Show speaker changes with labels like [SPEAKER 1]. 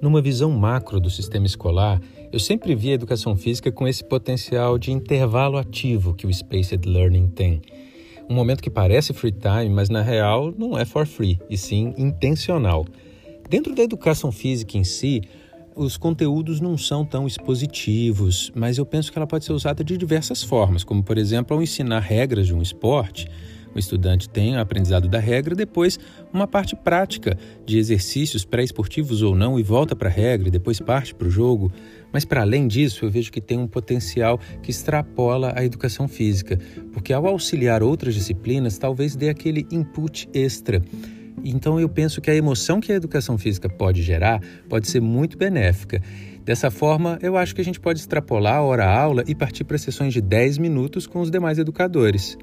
[SPEAKER 1] Numa visão macro do sistema escolar, eu sempre vi a educação física com esse potencial de intervalo ativo que o Spaced Learning tem. Um momento que parece free time, mas na real não é for free, e sim intencional. Dentro da educação física em si, os conteúdos não são tão expositivos, mas eu penso que ela pode ser usada de diversas formas, como por exemplo ao ensinar regras de um esporte o estudante tem o aprendizado da regra, depois uma parte prática de exercícios pré-esportivos ou não e volta para a regra e depois parte para o jogo. Mas para além disso, eu vejo que tem um potencial que extrapola a educação física, porque ao auxiliar outras disciplinas, talvez dê aquele input extra. Então eu penso que a emoção que a educação física pode gerar pode ser muito benéfica. Dessa forma, eu acho que a gente pode extrapolar a hora-aula e partir para sessões de 10 minutos com os demais educadores.